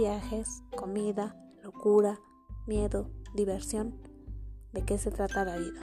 viajes, comida, locura, miedo, diversión. ¿De qué se trata la vida?